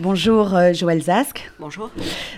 Bonjour euh, Joël Zask. Bonjour.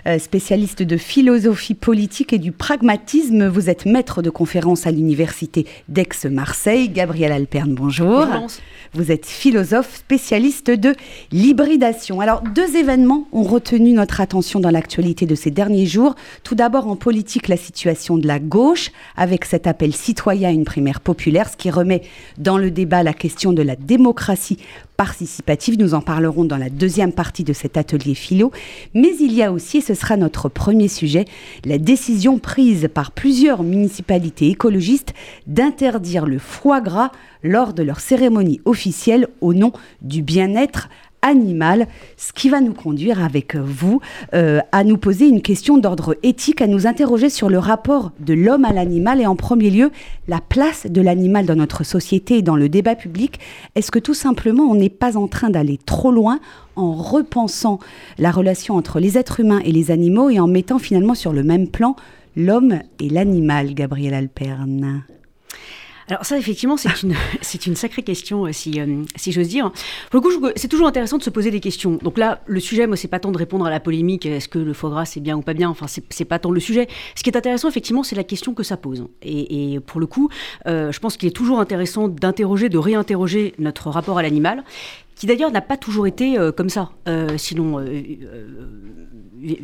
Euh, spécialiste de philosophie politique et du pragmatisme, vous êtes maître de conférence à l'université d'Aix-Marseille. Gabriel Alperne, bonjour. Bonjour. Vous êtes philosophe spécialiste de l'hybridation. Alors, deux événements ont retenu notre attention dans l'actualité de ces derniers jours. Tout d'abord, en politique, la situation de la gauche, avec cet appel citoyen à une primaire populaire, ce qui remet dans le débat la question de la démocratie participative. Nous en parlerons dans la deuxième partie de cet atelier philo. Mais il y a aussi, et ce sera notre premier sujet, la décision prise par plusieurs municipalités écologistes d'interdire le foie gras lors de leur cérémonie officielle au nom du bien-être animal, ce qui va nous conduire avec vous euh, à nous poser une question d'ordre éthique, à nous interroger sur le rapport de l'homme à l'animal et en premier lieu la place de l'animal dans notre société et dans le débat public. Est-ce que tout simplement on n'est pas en train d'aller trop loin en repensant la relation entre les êtres humains et les animaux et en mettant finalement sur le même plan l'homme et l'animal, Gabriel Alperne alors ça, effectivement, c'est une, c'est une sacrée question, euh, si, euh, si j'ose dire. Pour le coup, c'est toujours intéressant de se poser des questions. Donc là, le sujet, moi, c'est pas tant de répondre à la polémique, est-ce que le foie gras, c'est bien ou pas bien, enfin, c'est, pas tant le sujet. Ce qui est intéressant, effectivement, c'est la question que ça pose. Et, et pour le coup, euh, je pense qu'il est toujours intéressant d'interroger, de réinterroger notre rapport à l'animal qui d'ailleurs n'a pas toujours été comme ça. Euh, sinon,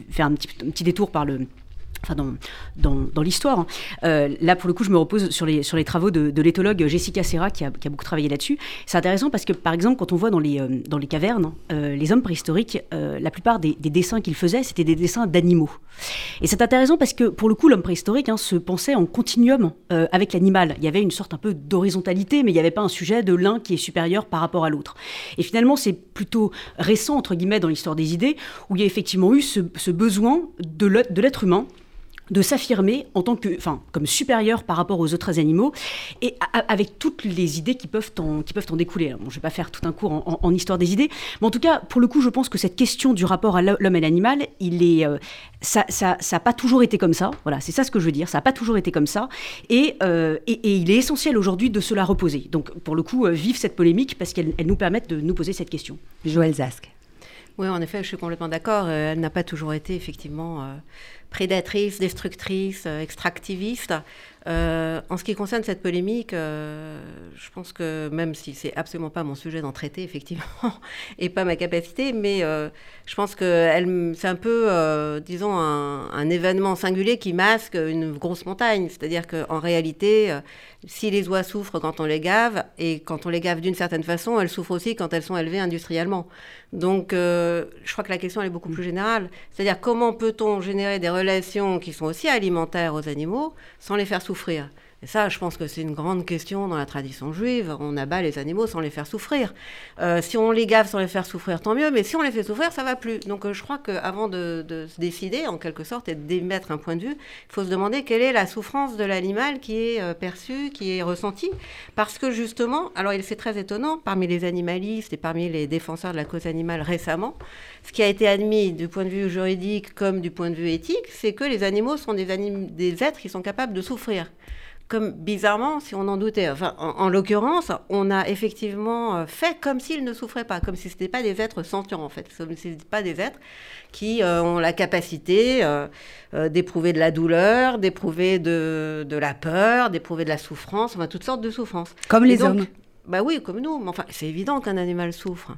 faire un petit, un petit détour par le, enfin dans, dans, l'histoire. Hein. Euh, là, pour le coup, je me repose sur les, sur les travaux de, de l'éthologue Jessica Serra, qui a, qui a beaucoup travaillé là-dessus. C'est intéressant parce que, par exemple, quand on voit dans les, euh, dans les cavernes, euh, les hommes préhistoriques, la plupart des, des, dessins qu'ils faisaient, c'était des dessins d'animaux. Et c'est intéressant parce que, pour le coup, l'homme préhistorique hein, se pensait en continuum avec l'animal. Il y avait une sorte un peu d'horizontalité, mais il n'y avait pas un sujet de l'un qui est supérieur par rapport à l'autre. Et finalement, c'est plutôt récent, entre guillemets, dans l'histoire des idées, où il y a effectivement eu ce, ce besoin de l'être humain de s'affirmer en tant que, enfin, comme supérieur par rapport aux autres animaux, et avec toutes les idées qui peuvent en, qui peuvent en découler. Bon, je ne vais pas faire tout un cours en, en, en, histoire des idées, mais en tout cas, pour le coup, je pense que cette question du rapport à l'homme et l'animal, il est, euh, ça, ça, ça n'a pas toujours été comme ça. Voilà, c'est ça ce que je veux dire. Ça n'a pas toujours été comme ça, et, euh, et, et il est essentiel aujourd'hui de se la reposer. Donc, pour le coup, euh, vive cette polémique parce qu'elle nous permet de nous poser cette question. Joël Zask. Oui, en effet, je suis complètement d'accord. Euh, elle n'a pas toujours été effectivement euh, prédatrice, destructrice, euh, extractiviste. Euh, en ce qui concerne cette polémique, euh, je pense que même si c'est absolument pas mon sujet d'en traiter, effectivement, et pas ma capacité, mais euh, je pense que c'est un peu, disons, un, événement singulier qui masque une grosse montagne. C'est-à-dire qu'en réalité, si les oies souffrent quand on les gave, et quand on les gave d'une certaine façon, elles souffrent aussi quand elles sont élevées industriellement. Donc, je crois que la question elle est beaucoup plus générale. C'est-à-dire comment peut-on générer des relations qui sont aussi alimentaires aux animaux sans les faire souffrir souffrir. Et ça, je pense que c'est une grande question dans la tradition juive. On abat les animaux sans les faire souffrir. Euh, si on les gave sans les faire souffrir, tant mieux. Mais si on les fait souffrir, ça va plus. Donc, euh, je crois qu'avant de, de, se décider, en quelque sorte, et d'émettre un point de vue, il faut se demander quelle est la souffrance de l'animal qui est euh, perçue, qui est ressentie. Parce que justement, alors il c'est très étonnant, parmi les animalistes et parmi les défenseurs de la cause animale récemment, ce qui a été admis du point de vue juridique comme du point de vue éthique, c'est que les animaux sont des, êtres qui sont capables de souffrir comme bizarrement, si on en doutait. Enfin, en, en l'occurrence, on a effectivement euh, fait comme s'ils ne souffraient pas, comme si ce n'étaient pas des êtres sentients, en fait, comme si ce n'étaient pas des êtres qui euh, ont la capacité euh, euh, d'éprouver de la douleur, d'éprouver de, de, la peur, d'éprouver de la souffrance, enfin, toutes sortes de souffrances. Comme les donc, hommes Bah oui, comme nous. Mais enfin, c'est évident qu'un animal souffre.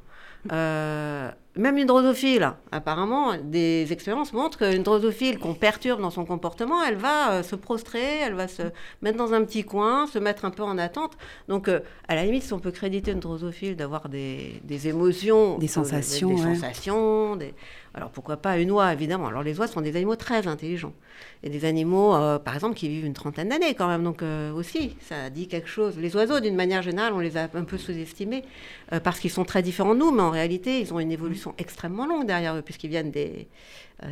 Euh, même une drosophile, apparemment, des expériences montrent qu'une drosophile qu'on perturbe dans son comportement, elle va euh, se prostrer, elle va se mettre dans un petit coin, se mettre un peu en attente. Donc, euh, à la limite, si on peut créditer une drosophile d'avoir des, des, émotions, des sensations, des, des ouais. sensations, des... alors pourquoi pas une oie, évidemment. Alors, les oies sont des animaux très intelligents. Et des animaux, euh, par exemple, qui vivent une trentaine d'années quand même. Donc, euh, aussi, ça dit quelque chose. Les oiseaux, d'une manière générale, on les a un peu sous-estimés euh, parce qu'ils sont très différents de nous, mais en réalité, ils ont une évolution extrêmement longue derrière eux, puisqu'ils viennent des,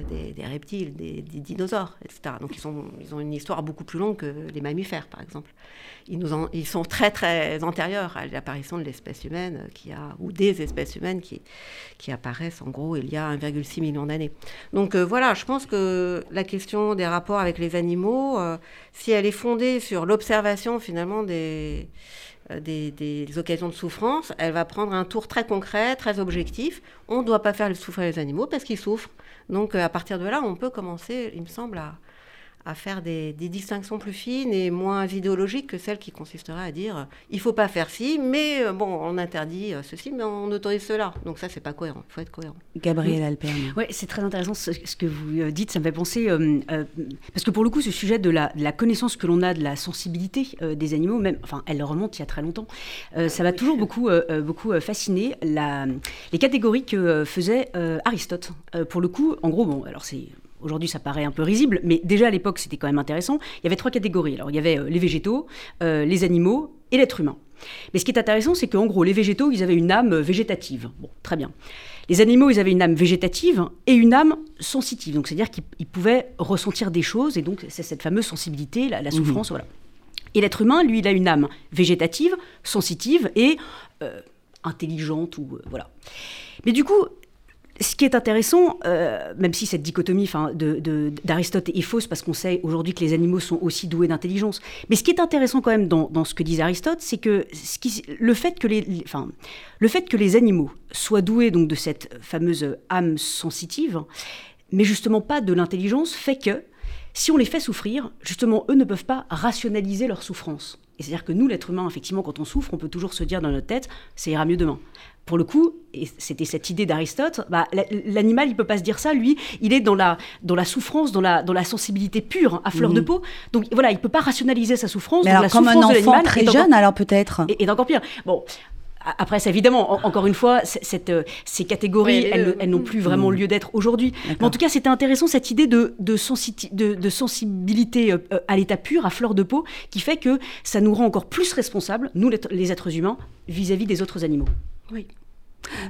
des, des, reptiles, des, des, dinosaures, etc. Donc ils, ils ont une histoire beaucoup plus longue que les mammifères, par exemple. Ils, sont très très antérieurs à l'apparition de l'espèce humaine qui a, ou des espèces humaines qui, qui apparaissent en gros il y a 1,6 million d'années. Donc euh, voilà, je pense que la question des rapports avec les animaux, euh, si elle est fondée sur l'observation finalement des des, occasions de souffrance, elle va prendre un tour très concret, très objectif. On ne doit pas faire souffrir les animaux parce qu'ils souffrent. Donc à partir de là, on peut commencer, il me semble, à, à faire des, distinctions plus fines et moins idéologiques que celles qui consisteraient à dire euh, il faut pas faire ci, mais euh, bon, on interdit euh, ceci, mais on autorise cela. Donc ça, c'est pas cohérent. Il faut être cohérent. Gabriel Alperne. Oui, c'est très intéressant ce, que vous dites. Ça me fait penser parce que pour le coup, ce sujet de la, connaissance que l'on a de la sensibilité des animaux, même, enfin, elle remonte il y a très longtemps. ça m'a toujours beaucoup, beaucoup fasciné la, les catégories que faisait Aristote. pour le coup, en gros, bon, alors c'est Aujourd'hui, ça paraît un peu risible, mais déjà à l'époque, c'était quand même intéressant. Il y avait trois catégories. Alors, il y avait euh, les végétaux, euh, les animaux et l'être humain. Mais ce qui est intéressant, c'est qu'en gros, les végétaux, ils avaient une âme végétative. Bon, très bien. Les animaux, ils avaient une âme végétative et une âme sensitive. Donc, c'est-à-dire qu'ils pouvaient ressentir des choses, et donc, c'est cette fameuse sensibilité, la, souffrance, mhm. voilà. Et l'être humain, lui, il a une âme végétative, sensitive et euh, intelligente, ou voilà. Mais du coup, ce qui est intéressant, euh, même si cette dichotomie d'Aristote est fausse, parce qu'on sait aujourd'hui que les animaux sont aussi doués d'intelligence, mais ce qui est intéressant quand même dans, ce que dit Aristote, c'est que le, fait que les, le fait que les animaux soient doués donc, de cette fameuse âme sensitive, mais justement pas de l'intelligence, fait que si on les fait souffrir, justement, eux ne peuvent pas rationaliser leur souffrance. Et c'est-à-dire que nous, l'être humain, effectivement, quand on souffre, on peut toujours se dire dans notre tête, ça ira mieux demain pour le coup, et c'était cette idée d'Aristote, bah, l'animal, il peut pas se dire ça, lui, il est dans la, dans la souffrance, dans la, dans la sensibilité pure, à fleur de mhm. peau. Donc voilà, il peut pas rationaliser sa souffrance. Mais alors, comme un enfant très jeune, alors peut-être. Et, et d'encore pire. Bon, après, évidemment, encore une fois, cette, euh, ces catégories, elles, n'ont plus vraiment lieu d'être aujourd'hui. Mais en tout cas, c'était intéressant cette idée de, de, de, sensibilité euh, euh, à l'état pur, à fleur de peau, qui fait que ça nous rend encore plus responsables, nous les êtres humains, vis à -vis des autres animaux. Oui.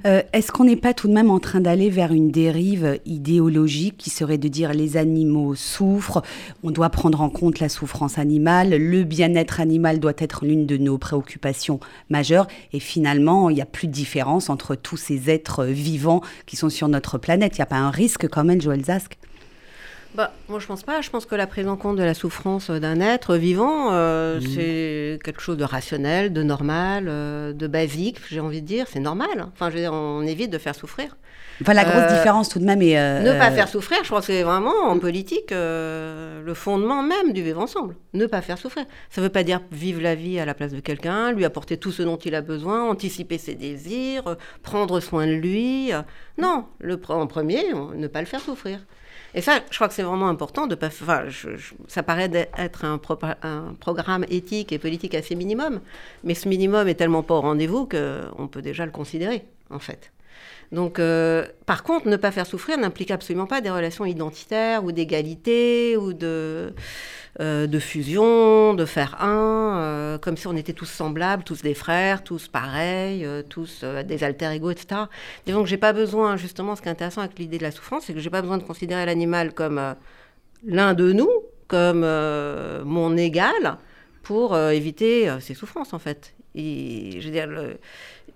Euh, est-ce qu'on n'est pas tout de même en train d'aller vers une dérive idéologique qui serait de dire les animaux souffrent, on doit prendre en compte la souffrance animale, le bien-être animal doit être l'une de nos préoccupations majeures, et finalement, il n'y a plus de différence entre tous ces êtres vivants qui sont sur notre planète. Il n'y a pas un risque quand même, Joël Zask? Bah, moi, je pense pas. Je pense que la prise en compte de la souffrance d'un être vivant, euh, mmh. c'est quelque chose de rationnel, de normal, euh, de basique, j'ai envie de dire. C'est normal. Enfin, je veux dire, on évite de faire souffrir. Enfin, la grosse euh, différence tout de même est... ne pas faire souffrir, je crois que c'est vraiment, en politique, le fondement même du vivre ensemble. Ne pas faire souffrir. Ça ne veut pas dire vivre la vie à la place de quelqu'un, lui apporter tout ce dont il a besoin, anticiper ses désirs, prendre soin de lui. Non, le, en premier, ne pas le faire souffrir. Et ça, je crois que c'est vraiment important de pas. Enfin, ça paraît être un, un, programme éthique et politique assez minimum, mais ce minimum est tellement pas au rendez-vous qu'on peut déjà le considérer, en fait. Donc, euh, par contre, ne pas faire souffrir n'implique absolument pas des relations identitaires ou d'égalité ou de, euh, de fusion, de faire un, euh, comme si on était tous semblables, tous des frères, tous pareils, tous des alter ego, etc. Disons que j'ai pas besoin, justement, ce qui est intéressant avec l'idée de la souffrance, c'est que j'ai pas besoin de considérer l'animal comme l'un de nous, comme mon égal, pour éviter ses souffrances, en fait. Et je veux dire, le,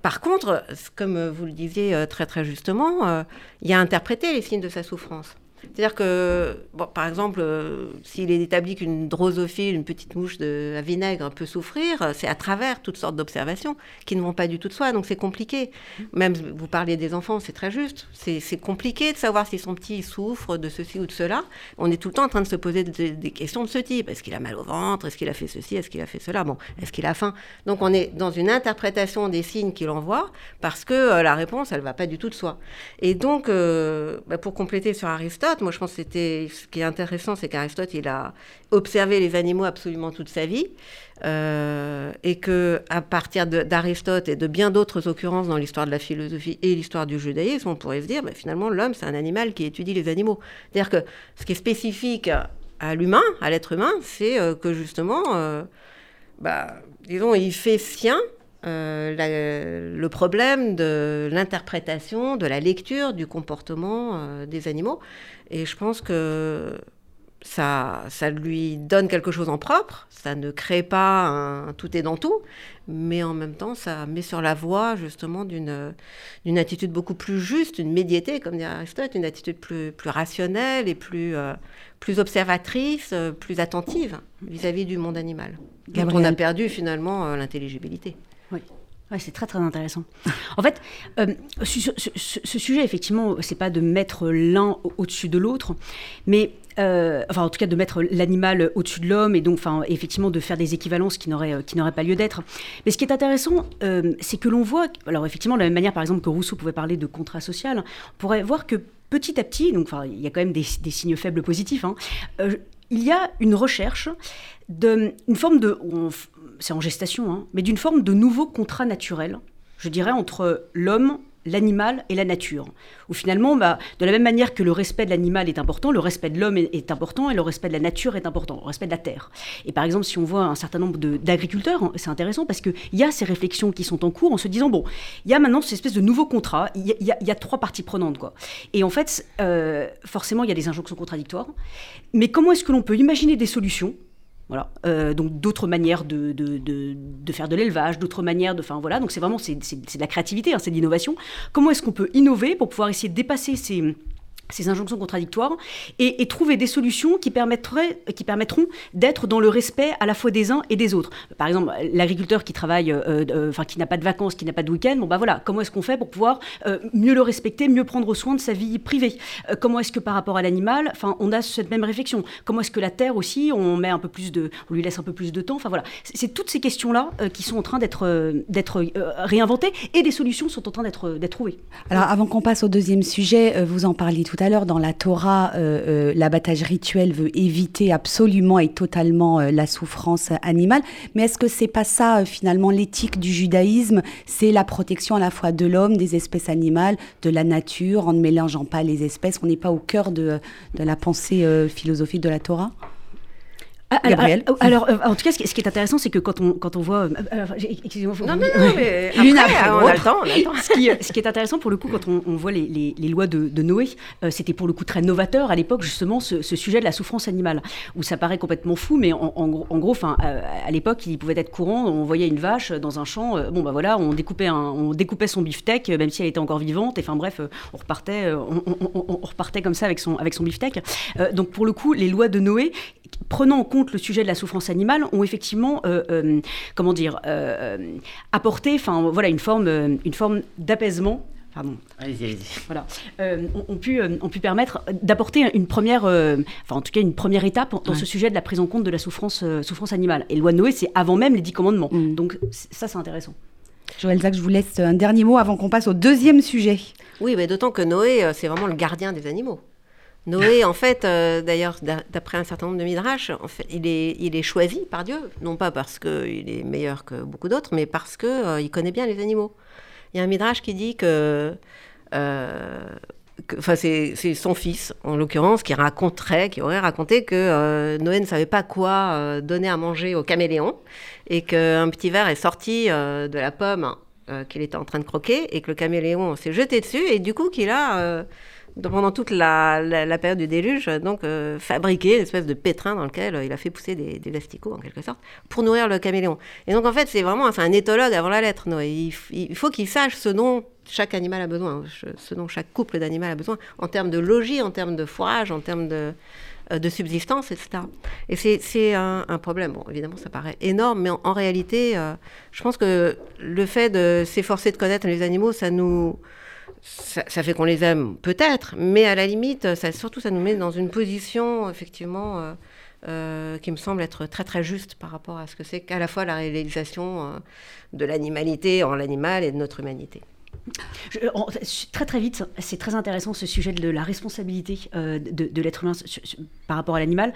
par contre, comme vous le disiez euh, très très justement, euh, il a interprété les signes de sa souffrance. C'est-à-dire que, par exemple, euh, s'il est établi qu'une drosophile, une petite mouche de à vinaigre, peut souffrir, c'est à travers toutes sortes d'observations qui ne vont pas du tout de soi. Donc c'est compliqué. Même vous parliez des enfants, c'est très juste. C'est compliqué de savoir si son petit souffre de ceci ou de cela. On est tout le temps en train de se poser des, questions de ce type. Est-ce qu'il a mal au ventre? Est-ce qu'il a fait ceci? Est-ce qu'il a fait cela? Bon, est-ce qu'il a faim? Donc on est dans une interprétation des signes qu'il envoie parce que euh, la réponse, elle va pas du tout de soi. Et donc, euh, bah, pour compléter sur Aristote, moi, je pense que c'était ce qui est intéressant, c'est qu'Aristote, il a observé les animaux absolument toute sa vie, euh, et que à partir d'Aristote et de bien d'autres occurrences dans l'histoire de la philosophie et l'histoire du judaïsme, on pourrait se dire, bah, finalement, l'homme, c'est un animal qui étudie les animaux. C'est-à-dire que ce qui est spécifique à l'humain, à l'être humain, c'est euh, que justement, euh, bah, disons, il fait sien euh, le problème de l'interprétation, de la lecture du comportement euh, des animaux. Et je pense que ça, ça lui donne quelque chose en propre, ça ne crée pas un, tout et dans tout, mais en même temps, ça met sur la voie justement d'une, attitude beaucoup plus juste, une médiété, comme dit Aristote, une attitude plus, plus rationnelle et plus, euh, plus observatrice, plus attentive vis-à-vis du monde animal. dont on a perdu finalement l'intelligibilité. Oui. C'est très très intéressant. En fait, ce, ce, sujet, effectivement, c'est pas de mettre l'un au-dessus de l'autre, mais euh, enfin en tout cas de mettre l'animal au-dessus de l'homme et donc enfin effectivement de faire des équivalences qui n'auraient qui n'auraient pas lieu d'être. Mais ce qui est intéressant, euh, c'est que l'on voit, alors effectivement de la même manière par exemple que Rousseau pouvait parler de contrat social, on pourrait voir que petit à petit, donc enfin il y a quand même des, signes faibles positifs. Hein, euh, il y a une recherche d'une forme de, c'est en gestation, hein, mais d'une forme de nouveau contrat naturel, je dirais, entre l'homme l'animal et la nature. Où finalement, bah, de la même manière que le respect de l'animal est important, le respect de l'homme est, important et le respect de la nature est important, le respect de la terre. Et par exemple, si on voit un certain nombre d'agriculteurs, hein, c'est intéressant parce qu'il y a ces réflexions qui sont en cours en se disant, bon, il y a maintenant cette espèce de nouveau contrat, il y, a, trois parties prenantes. Quoi. Et en fait, euh, forcément, il y a des injonctions contradictoires. Mais comment est-ce que l'on peut imaginer des solutions voilà. Euh, donc d'autres manières de, faire de l'élevage, d'autres manières de... Enfin voilà, donc c'est vraiment c'est, de la créativité, hein, c'est de l'innovation. Comment est-ce qu'on peut innover pour pouvoir essayer de dépasser ces ces injonctions contradictoires et, trouver des solutions qui, permettraient, qui permettront d'être dans le respect à la fois des uns et des autres. Par exemple, l'agriculteur qui travaille, euh, euh, enfin qui n'a pas de vacances, qui n'a pas de week-end, bon bah voilà, comment est-ce qu'on fait pour pouvoir euh, mieux le respecter, mieux prendre soin de sa vie privée? Comment est-ce que par rapport à l'animal, enfin on a cette même réflexion? Comment est-ce que la terre aussi, on met un peu plus de, on lui laisse un peu plus de temps? Enfin voilà, c'est toutes ces questions-là qui sont en train d'être d'être réinventées et des solutions sont en train d'être d'être trouvées. Alors avant qu'on passe au deuxième sujet, vous en parliez tout à l'heure, dans la Torah, euh, euh, l'abattage rituel veut éviter absolument et totalement euh, la souffrance animale. Mais est-ce que c'est pas ça finalement l'éthique du judaïsme? C'est la protection à la fois de l'homme, des espèces animales, de la nature, en ne mélangeant pas les espèces. On n'est pas au cœur de la pensée philosophique de la Torah? Ah, alors, euh, en tout cas, ce qui, est intéressant, c'est que quand on, quand on voit. Euh, excusez-moi. Non, non, non, mais après, on, a le temps, Ce, qui, ce, qui, est intéressant, pour le coup, quand on, on voit les, les, les, lois de, de Noé, euh, c'était pour le coup très novateur à l'époque, justement, ce, ce, sujet de la souffrance animale, où ça paraît complètement fou, mais en, en, en gros, enfin, à l'époque, il pouvait être courant, on voyait une vache dans un champ, bon, bah voilà, on découpait, un, on découpait son beefsteak, même si elle était encore vivante, et enfin, bref, on repartait, on, on, repartait comme ça avec son, avec son beefsteak. donc, pour le coup, les lois de Noé, prenant en compte le sujet de la souffrance animale, ont effectivement, euh, euh, comment dire, euh, apporté, enfin voilà, une forme, une forme d'apaisement. Pardon. Allez-y, allez-y. Voilà, ont, pu, ont pu permettre d'apporter une première, enfin en tout cas une première étape dans ce sujet de la prise en compte de la souffrance, souffrance animale. Et loi de Noé, c'est avant même les dix commandements. Mm. Donc ça, c'est intéressant. Joël Zac, je vous laisse un dernier mot avant qu'on passe au deuxième sujet. Oui, mais d'autant que Noé, c'est vraiment le gardien des animaux. Noé, en fait, euh, d'ailleurs, d'après un certain nombre de midrash, en fait, il est, il est choisi par Dieu, non pas parce qu'il est meilleur que beaucoup d'autres, mais parce qu'il euh, il connaît bien les animaux. Il y a un midrash qui dit que, euh, enfin, c'est son fils, en l'occurrence, qui raconterait, qui aurait raconté que Noé ne savait pas quoi donner à manger au caméléon, et qu'un petit verre est sorti de la pomme qu'il était en train de croquer, et que le caméléon s'est jeté dessus, et du coup qu'il a pendant toute la, période du déluge, donc euh, fabriquer une espèce de pétrin dans lequel euh, il a fait pousser des, des en quelque sorte, pour nourrir le caméléon. Et donc, en fait, c'est vraiment un éthologue avant la lettre, Noé. Il, faut qu'il sache ce dont chaque animal a besoin, ce dont chaque couple d'animal a besoin, en termes de logis, en termes de fourrage, en termes de, euh, de subsistance, etc. Et c'est un, problème. Bon, évidemment, ça paraît énorme, mais en, réalité, je pense que le fait de s'efforcer de connaître les animaux, ça nous ça, fait qu'on les aime peut-être, mais à la limite, surtout, ça nous met dans une position, effectivement, euh, euh, qui me semble être très très juste par rapport à ce que c'est qu'à la fois la réalisation euh, de l'animalité en l'animal et de notre humanité. Très très vite, c'est très intéressant ce sujet de la responsabilité de, l'être humain par rapport à l'animal.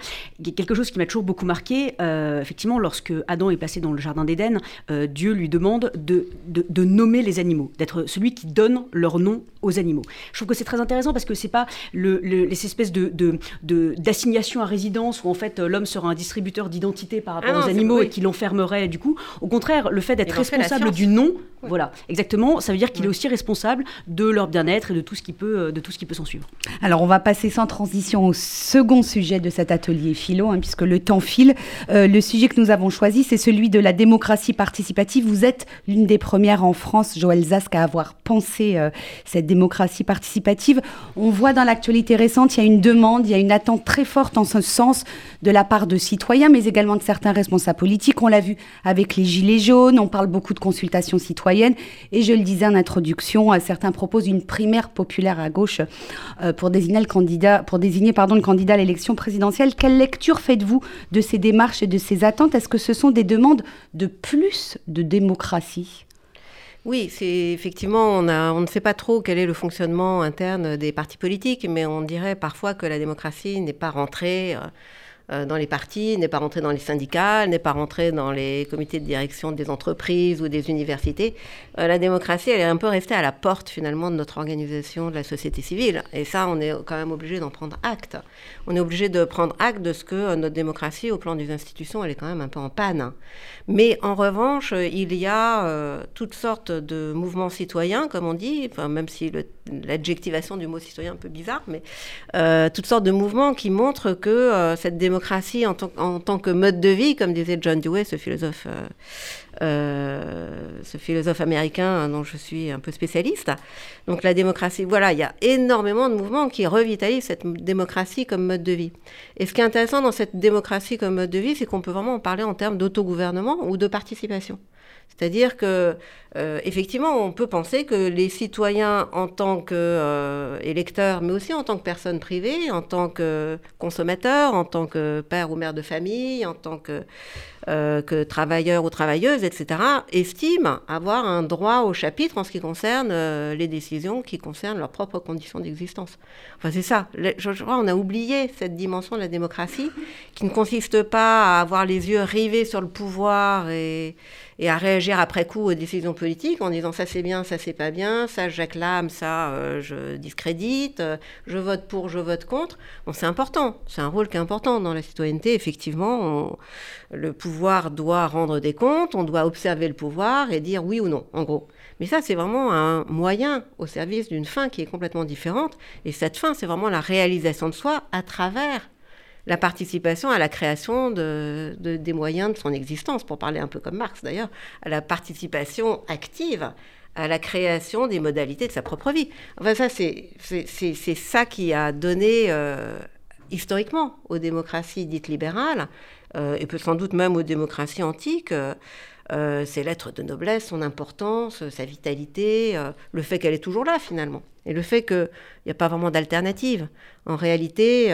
Quelque chose qui m'a toujours beaucoup marqué, euh, effectivement, lorsque Adam est placé dans le jardin d'Éden, euh, Dieu lui demande de, de, nommer les animaux, d'être celui qui donne leur nom aux animaux. Je trouve que c'est très intéressant parce que c'est pas le, les espèces de, d'assignation à résidence où en fait l'homme sera un distributeur d'identité par rapport ah aux animaux et qui l'enfermerait du coup. Au contraire, le fait d'être responsable du nom, voilà, exactement, ça veut dire qu'il est aussi responsables de leur bien-être et de tout ce qui peut, de tout ce qui peut s'en suivre. Alors, on va passer sans transition au second sujet de cet atelier philo, hein, puisque le temps file. le sujet que nous avons choisi, c'est celui de la démocratie participative. Vous êtes l'une des premières en France, Joël Zask, à avoir pensé cette démocratie participative. On voit dans l'actualité récente, il y a une demande, il y a une attente très forte en ce sens de la part de citoyens, mais également de certains responsables politiques. On l'a vu avec les Gilets jaunes, on parle beaucoup de consultations citoyennes. Et je le disais en introduction, euh, certains proposent une primaire populaire à gauche euh, pour désigner le candidat, pour désigner, pardon, le candidat à l'élection présidentielle. Quelle lecture faites-vous de ces démarches et de ces attentes? Est-ce que ce sont des demandes de plus de démocratie? Oui, c'est effectivement, on, on, ne sait pas trop quel est le fonctionnement interne des partis politiques, mais on dirait parfois que la démocratie n'est pas rentrée. Euh, dans les partis, n'est pas rentré dans les syndicats, n'est pas rentré dans les comités de direction des entreprises ou des universités. Euh, la démocratie, elle est un peu restée à la porte finalement de notre organisation de la société civile. Et ça, on est quand même obligé d'en prendre acte. On est obligé de prendre acte de ce que euh, notre démocratie, au plan des institutions, elle est quand même un peu en panne. Mais en revanche, il y a toutes sortes de mouvements citoyens, comme on dit, même si l'adjectivation du mot citoyen est un peu bizarre, mais toutes sortes de mouvements qui montrent que cette démocratie en, tant que mode de vie, comme disait John Dewey, ce philosophe, euh, euh, ce philosophe américain dont je suis un peu spécialiste. Donc la démocratie, voilà, il y a énormément de mouvements qui revitalisent cette démocratie comme mode de vie. Et ce qui est intéressant dans cette démocratie comme mode de vie, c'est qu'on peut vraiment en parler en termes d'autogouvernement ou de participation. C'est-à-dire que, euh, effectivement, on peut penser que les citoyens, en tant qu'électeurs, euh, mais aussi en tant que personnes privées, en tant que consommateurs, en tant que père ou mère de famille, en tant que, euh, que travailleurs ou travailleuses, etc., estiment avoir un droit au chapitre en ce qui concerne les décisions qui concernent leurs propres conditions d'existence. Enfin, c'est ça. Je, crois qu'on a oublié cette dimension de la démocratie qui ne consiste pas à avoir les yeux rivés sur le pouvoir et et à réagir après coup aux décisions politiques en disant ça c'est bien, ça c'est pas bien, ça j'acclame, ça euh, je discrédite, euh, je vote pour, je vote contre. Bon, c'est important, c'est un rôle qui est important dans la citoyenneté. Effectivement, le pouvoir doit rendre des comptes, on doit observer le pouvoir et dire oui ou non, en gros. Mais ça, c'est vraiment un moyen au service d'une fin qui est complètement différente. Et cette fin, c'est vraiment la réalisation de soi à travers la participation à la création de, des moyens de son existence, pour parler un peu comme Marx d'ailleurs, à la participation active à la création des modalités de sa propre vie. Enfin, ça, c'est ça qui a donné euh, historiquement aux démocraties dites libérales, euh, et peut sans doute même aux démocraties antiques, euh, ses lettres de noblesse, son importance, sa vitalité, le fait qu'elle est toujours là finalement, et le fait qu'il n'y a pas vraiment d'alternative. En réalité,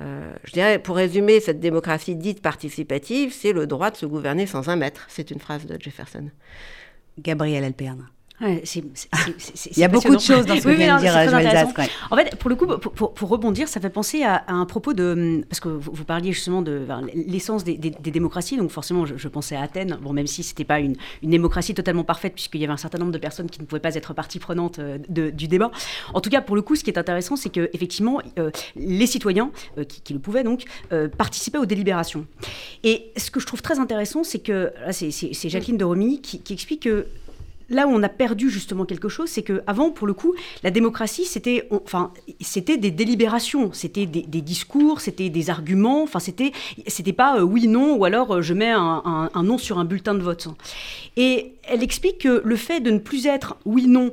euh, je dirais, pour résumer, cette démocratie dite participative, c'est le droit de se gouverner sans un maître. C'est une phrase de Jefferson. Gabriel Alperne. Il y a beaucoup de choses dans ce que vient de dire Joël En fait, pour le coup, pour, rebondir, ça fait penser à, un propos de... Parce que vous, parliez justement de l'essence des, démocraties, donc forcément, je, pensais à Athènes, bon, même si ce n'était pas une, démocratie totalement parfaite, puisqu'il y avait un certain nombre de personnes qui ne pouvaient pas être partie prenante euh, du débat. En tout cas, pour le coup, ce qui est intéressant, c'est qu'effectivement, euh, les citoyens, euh, qui, le pouvaient donc, participaient aux délibérations. Et ce que je trouve très intéressant, c'est que... C'est Jacqueline de Romy qui, qui explique que là où on a perdu justement quelque chose, c'est que avant, pour le coup, la démocratie, c'était, enfin, c'était des délibérations, c'était des, discours, c'était des arguments. Enfin, c'était, pas euh, oui non ou alors euh, je mets un, un, non sur un bulletin de vote. Et elle explique que le fait de ne plus être oui non,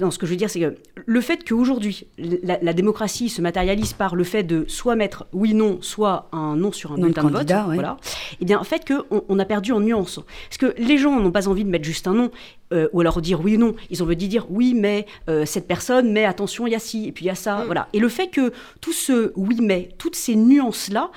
non, ce que je veux dire, c'est que le fait qu'aujourd'hui, la, démocratie se matérialise par le fait de soit mettre oui, non, soit un non sur un bulletin de vote, voilà, et eh bien, en fait, qu'on on a perdu en nuance. Parce que les gens n'ont pas envie de mettre juste un non, euh, ou alors dire oui ou non. Ils ont envie de dire oui, mais euh, cette personne, mais attention, il y a ci, et puis il y a ça, mm. voilà. Et le fait que tout ce oui, mais, toutes ces nuances-là,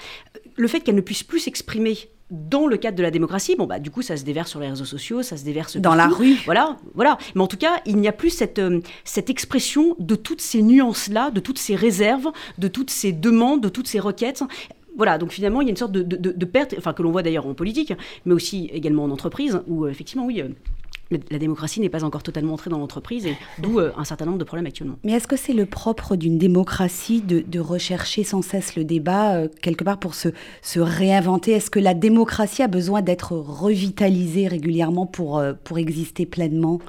le fait qu'elles ne puissent plus s'exprimer dans le cadre de la démocratie, bon bah du coup ça se déverse sur les réseaux sociaux, ça se déverse dans la rue. Voilà, voilà. Mais en tout cas, il n'y a plus cette euh, cette expression de toutes ces nuances là, de toutes ces réserves, de toutes ces demandes, de toutes ces requêtes. Voilà, donc finalement, il y a une sorte de, de perte, enfin que l'on voit d'ailleurs en politique, mais aussi également en entreprise, où euh, effectivement, oui, euh, la démocratie n'est pas encore totalement entrée dans l'entreprise, et d'où euh, un certain nombre de problèmes actuellement. Mais est-ce que c'est le propre d'une démocratie de, rechercher sans cesse le débat, euh, quelque part pour se, se réinventer? Est-ce que la démocratie a besoin d'être revitalisée régulièrement pour, euh, pour exister pleinement?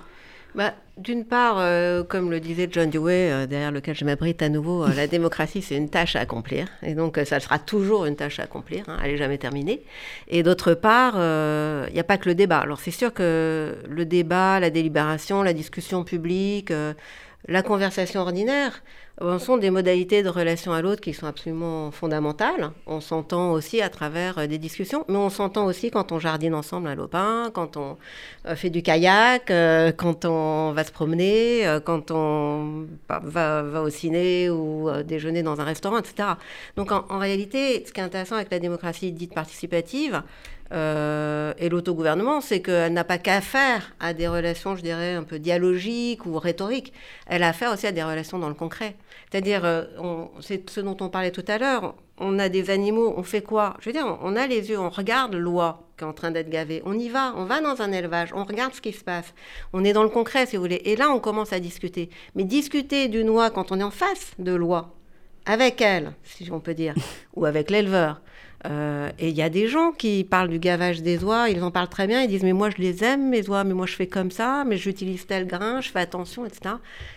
Bah, D'une part, euh, comme le disait John Dewey, euh, derrière lequel je m'abrite à nouveau, euh, la démocratie, c'est une tâche à accomplir. Et donc, ça sera toujours une tâche à accomplir. Hein, elle n'est jamais terminée. Et d'autre part, il n'y a pas que le débat. Alors, c'est sûr que le débat, la délibération, la discussion publique, la conversation ordinaire, sont des modalités de relation à l'autre qui sont absolument fondamentales. On s'entend aussi à travers euh, des discussions, mais on s'entend aussi quand on jardine ensemble un lopin, quand on euh, fait du kayak, euh, quand on va se promener, quand on va, va, au ciné ou déjeuner dans un restaurant, etc. Donc en, en réalité, ce qui est intéressant avec la démocratie dite participative, euh, et l'autogouvernement, c'est qu'elle n'a pas qu'à faire à des relations, je dirais, un peu dialogiques ou rhétoriques. Elle a affaire aussi à des relations dans le concret. C'est-à-dire, euh, c'est ce dont on parlait tout à l'heure, on a des animaux, on fait quoi? Je veux dire, on a les yeux, on regarde l'oie qui est en train d'être gavée. On y va, on va dans un élevage, on regarde ce qui se passe. On est dans le concret, si vous voulez. Et là, on commence à discuter. Mais discuter d'une oie quand on est en face de l'oie, avec elle, si on peut dire, ou avec l'éleveur, euh, et il y a des gens qui parlent du gavage des oies, ils en parlent très bien, ils disent mais moi je les aime mes oies, mais moi je fais comme ça, mais j'utilise tel grain, je fais attention, etc.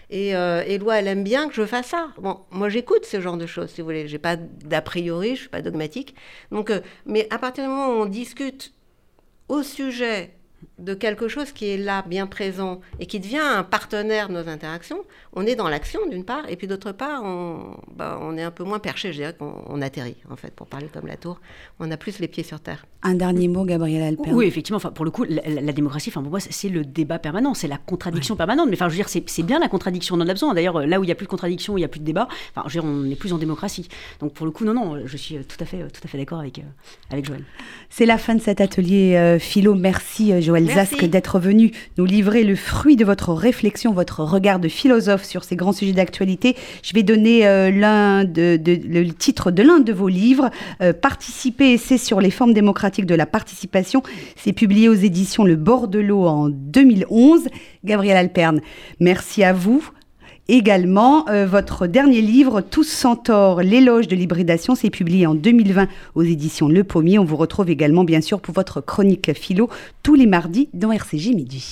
Et, euh, et l'oie elle aime bien que je fasse ça. Bon, moi j'écoute ce genre de choses, si vous voulez, j'ai pas d'a priori, je suis pas dogmatique. Donc, euh, mais à partir du moment où on discute au sujet de quelque chose qui est là, bien présent, et qui devient un partenaire de nos interactions, on est dans l'action d'une part, et puis d'autre part, on, bah, on, est un peu moins perché, je dirais qu'on atterrit, en fait, pour parler comme la tour. On a plus les pieds sur terre. Un dernier mot, Gabriel Alper. Oui, effectivement, enfin, pour le coup, la, démocratie, enfin, pour moi, c'est le débat permanent, c'est la contradiction permanente. Mais enfin, je veux dire, c'est bien la contradiction, on en a besoin. D'ailleurs, là où il n'y a plus de contradiction, il n'y a plus de débat, enfin, je veux dire, on n'est plus en démocratie. Donc, pour le coup, non, non, je suis tout à fait, tout à fait d'accord avec, euh, avec Joël. C'est la fin de cet atelier euh, philo. Merci, euh, Joël Zasque, d'être venu nous livrer le fruit de votre réflexion, votre regard de philosophe sur ces grands sujets d'actualité. Je vais donner l'un de, le titre de l'un de vos livres, Participer, c'est sur les formes démocratiques de la participation. C'est publié aux éditions Le Bordelot en 2011. Gabriel Alperne, merci à vous. Également, euh, votre dernier livre, Tous sans tort, l'éloge de l'hybridation, c'est publié en 2020 aux éditions Le Pommier. On vous retrouve également, bien sûr, pour votre chronique philo tous les mardis dans RCG Midi.